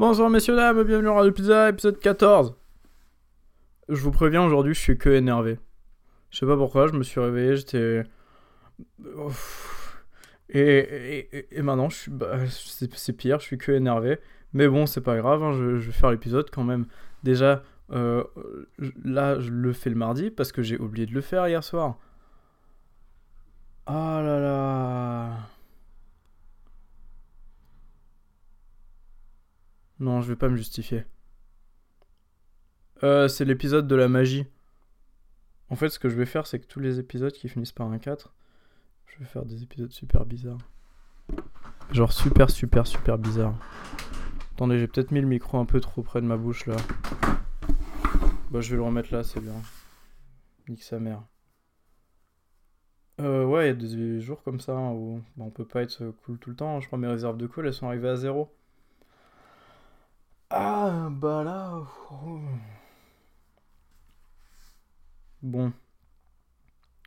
Bonsoir messieurs, dames, bienvenue dans Radio Pizza, épisode 14. Je vous préviens, aujourd'hui je suis que énervé. Je sais pas pourquoi, je me suis réveillé, j'étais... Et, et, et, maintenant, je suis, bah, c'est pire, je suis que énervé. Mais bon, c'est pas grave, hein, je, vais faire l'épisode quand même. Déjà, euh, là, je le fais le mardi parce que j'ai oublié de le faire hier soir. Ah là là. Non, je vais pas me justifier. Euh, c'est l'épisode de la magie. En fait, ce que je vais faire, c'est que tous les épisodes qui finissent par un 4, je vais faire des épisodes super bizarres. Genre super, super, super bizarres. Attendez, j'ai peut-être mis le micro un peu trop près de ma bouche là. Bah, je vais le remettre là, c'est bien. Nique sa mère. Euh, ouais, il y a des jours comme ça hein, où on peut pas être cool tout le temps. Je crois mes réserves de cool, elles sont arrivées à zéro. Ah, bah là. Bon.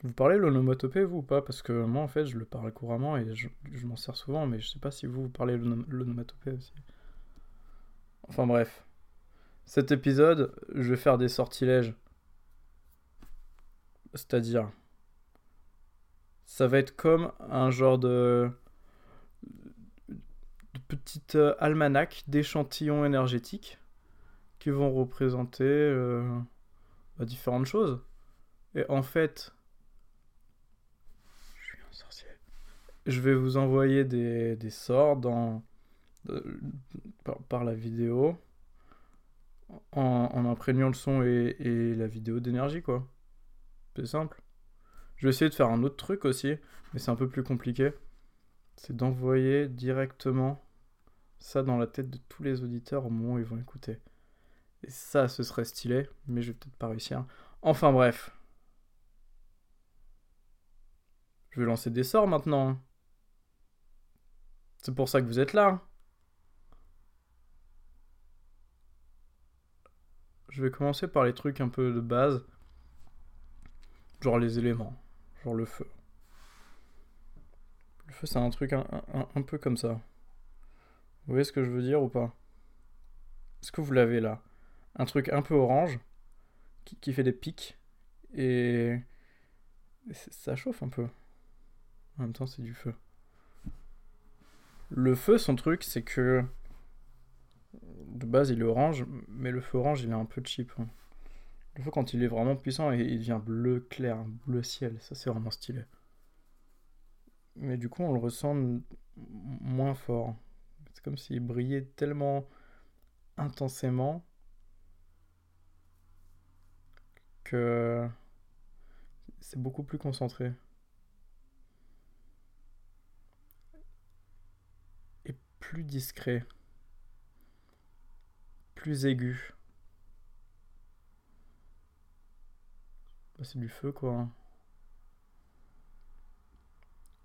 Vous parlez l'onomatopée, vous, ou pas? Parce que moi, en fait, je le parle couramment et je, je m'en sers souvent, mais je sais pas si vous, vous parlez l'onomatopée aussi. Enfin bref. Cet épisode, je vais faire des sortilèges. C'est-à-dire, ça va être comme un genre de petite euh, almanach d'échantillons énergétiques qui vont représenter euh, bah, différentes choses. Et en fait, je suis un sorcier. Je vais vous envoyer des, sorts dans, euh, par, par, la vidéo en, en, imprégnant le son et, et la vidéo d'énergie, quoi. C'est simple. Je vais essayer de faire un autre truc aussi, mais c'est un peu plus compliqué. C'est d'envoyer directement ça dans la tête de tous les auditeurs au moment où ils vont écouter. Et ça, ce serait stylé, mais je vais peut-être pas réussir. Enfin bref. Je vais lancer des sorts maintenant. C'est pour ça que vous êtes là. Je vais commencer par les trucs un peu de base. Genre les éléments. Genre le feu. Le feu, c'est un truc un, peu comme ça. Vous voyez ce que je veux dire ou pas? Est-ce que vous l'avez là? Un truc un peu orange qui, fait des pics et... et ça chauffe un peu. En même temps, c'est du feu. Le feu, son truc, c'est que de base, il est orange, mais le feu orange, il est un peu cheap. Hein. Le feu, quand il est vraiment puissant, il devient bleu clair, bleu ciel. Ça, c'est vraiment stylé. Mais du coup, on le ressent moins fort. C'est comme s'il brillait tellement intensément que c'est beaucoup plus concentré. Et plus discret. Plus aigu. Bah, c'est du feu quoi.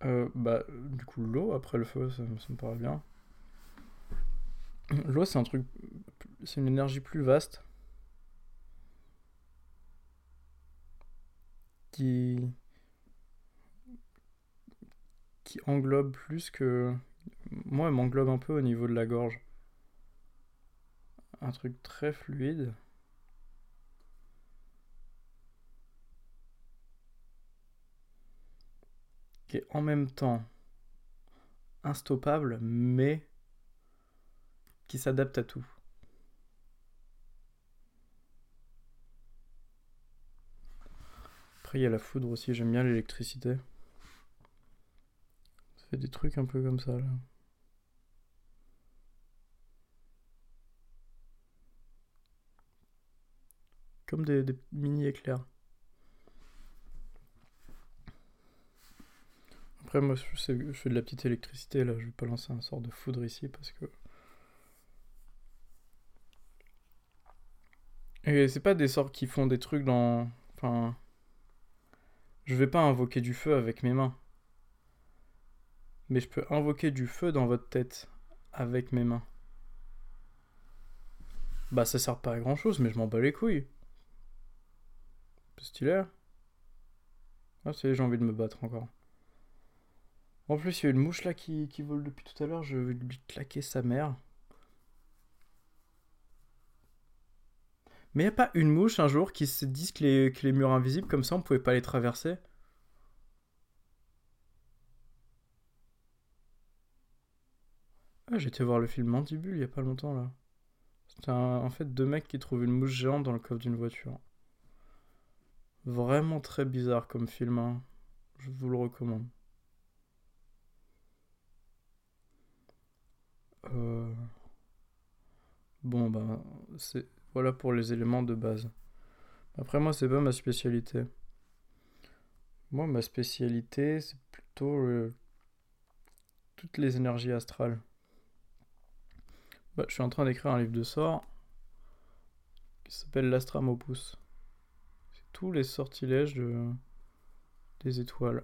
Euh, bah, du coup, l'eau après le feu, ça, ça me paraît bien. L'eau, c'est un truc. C'est une énergie plus vaste. Qui. Qui englobe plus que. Moi, elle m'englobe un peu au niveau de la gorge. Un truc très fluide. Qui est en même temps instoppable, mais qui s'adapte à tout. Après, il y a la foudre aussi, j'aime bien l'électricité. Ça fait des trucs un peu comme ça, là. Comme des, des mini Après, moi, je fais, de la petite électricité, là. Je vais pas lancer un sort de foudre ici parce que Et c'est pas des sorts qui font des trucs dans. Enfin. Je vais pas invoquer du feu avec mes mains. Mais je peux invoquer du feu dans votre tête avec mes mains. Bah ça sert pas à grand chose, mais je m'en bats les couilles. Stylé. Ah c'est j'ai envie de me battre encore. En plus il y a une mouche là qui, vole depuis tout à l'heure, je vais lui claquer sa mère. Mais y a pas une mouche un jour qui se les, que les murs invisibles, comme ça, on pouvait pas les traverser? Ah, j'ai été voir le film Mandibule il y a pas longtemps là. C'était en fait deux mecs qui trouvent une mouche géante dans le coffre d'une voiture. Vraiment très bizarre comme film, hein. je vous le recommande. Euh, bon, bah, c'est voilà pour les éléments de base. Après, moi, c'est pas ma spécialité. Moi, ma spécialité, c'est plutôt euh, toutes les énergies astrales. Bah, je suis en train d'écrire un livre de sorts qui s'appelle l'Astramopus. C'est tous les sortilèges des étoiles.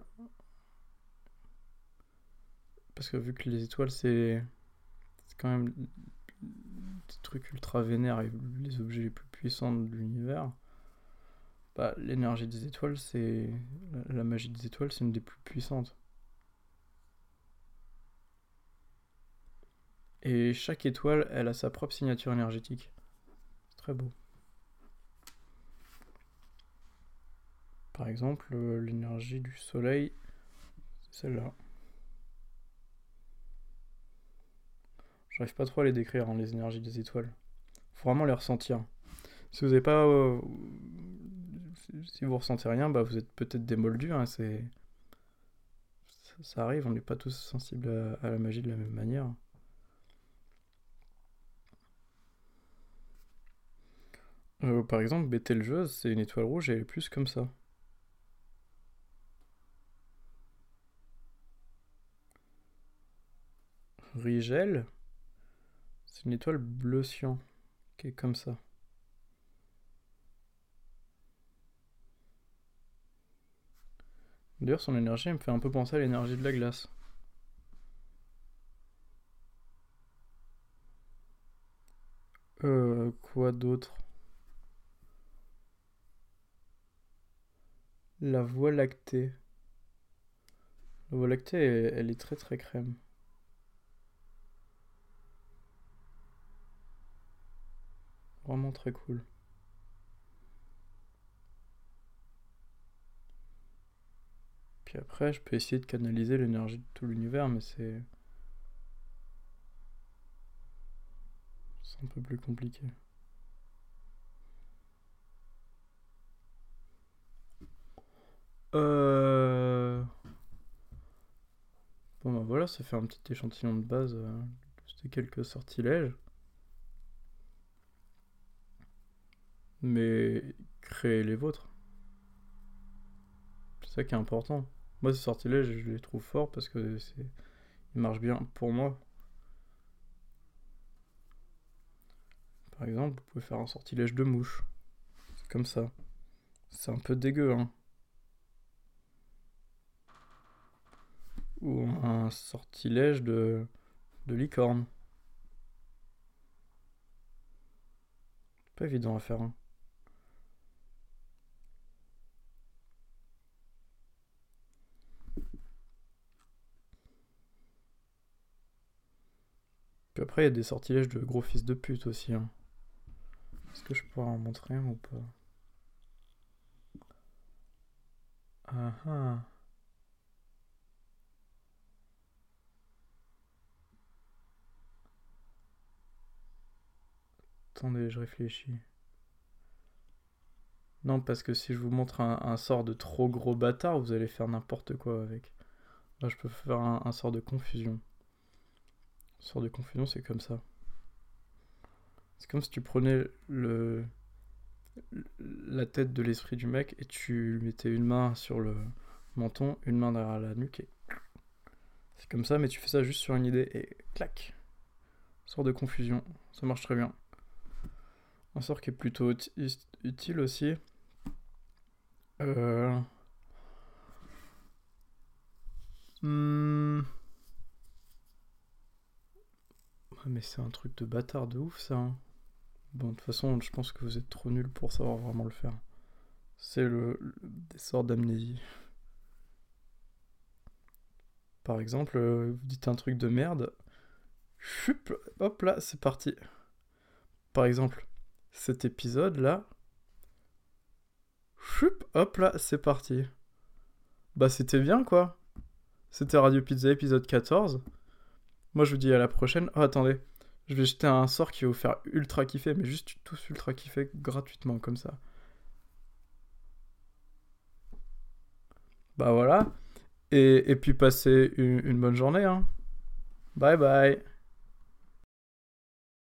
Parce que vu que les étoiles, c'est quand même des trucs ultra vénères et les objets les plus puissants de l'univers. Bah, l'énergie des étoiles, c'est. La magie des étoiles, c'est une des plus puissantes. Et chaque étoile, elle a sa propre signature énergétique. C'est très beau. Par exemple, euh, l'énergie du soleil, c'est celle-là. J'arrive pas trop à les décrire, hein, les énergies des étoiles. Faut vraiment les ressentir. Si vous n'avez pas. Euh, si vous ressentez rien, bah vous êtes peut-être des moldus. Hein, c'est, ça, arrive, on n'est pas tous sensibles à la magie de la même manière. Euh, par exemple, Betelgeuse, c'est une étoile rouge et elle est plus comme ça. Rigel, une étoile bleu cyan qui est comme ça. D'ailleurs, son énergie me fait un peu penser à l'énergie de la glace. Euh, quoi d'autre? La Voie lactée. La Voie lactée, elle, est très très crème. Vraiment très cool. Puis après, je peux essayer de canaliser l'énergie de tout l'univers, mais c'est... C'est un peu plus compliqué. Euh... Bon bah voilà, ça fait un petit échantillon de base euh, de quelques sortilèges. Mais créez les vôtres. C'est ça qui est important. Moi ces sortilèges, je les trouve forts parce que c'est ils marchent bien pour moi. Par exemple, vous pouvez faire un sortilège de mouche. Comme ça. C'est un peu dégueu, hein. ou un sortilège de, de licorne. Pas évident à faire. Hein. Après, il y a des sortilèges de gros fils de pute aussi. Hein. Est-ce que je pourrais en montrer un ou pas? Ah ah. Attendez, je réfléchis. Non, parce que si je vous montre un, sort de trop gros bâtard, vous allez faire n'importe quoi avec. Moi, je peux faire un, sort de confusion. Sort de confusion, c'est comme ça. C'est comme si tu prenais le la tête de l'esprit du mec et tu mettais une main sur le menton, une main derrière la nuque c'est comme ça, mais tu fais ça juste sur une idée et clac. Sort de confusion, ça marche très bien. Un sort qui est plutôt utile aussi. Euh... Mais c'est un truc de bâtard de ouf ça. Hein. Bon, de toute façon, je pense que vous êtes trop nul pour savoir vraiment le faire. C'est le, des sorts d'amnésie. Par exemple, euh, vous dites un truc de merde. Chup, hop là, c'est parti. Par exemple, cet épisode là. Choup, hop là, c'est parti. Bah c'était bien quoi. C'était Radio Pizza épisode 14. Moi je vous dis à la prochaine. Oh attendez, je vais jeter un sort qui va vous faire ultra kiffer, mais juste tous ultra kiffer gratuitement comme ça. Bah voilà. Et, puis passez une, une bonne journée. Hein. Bye bye.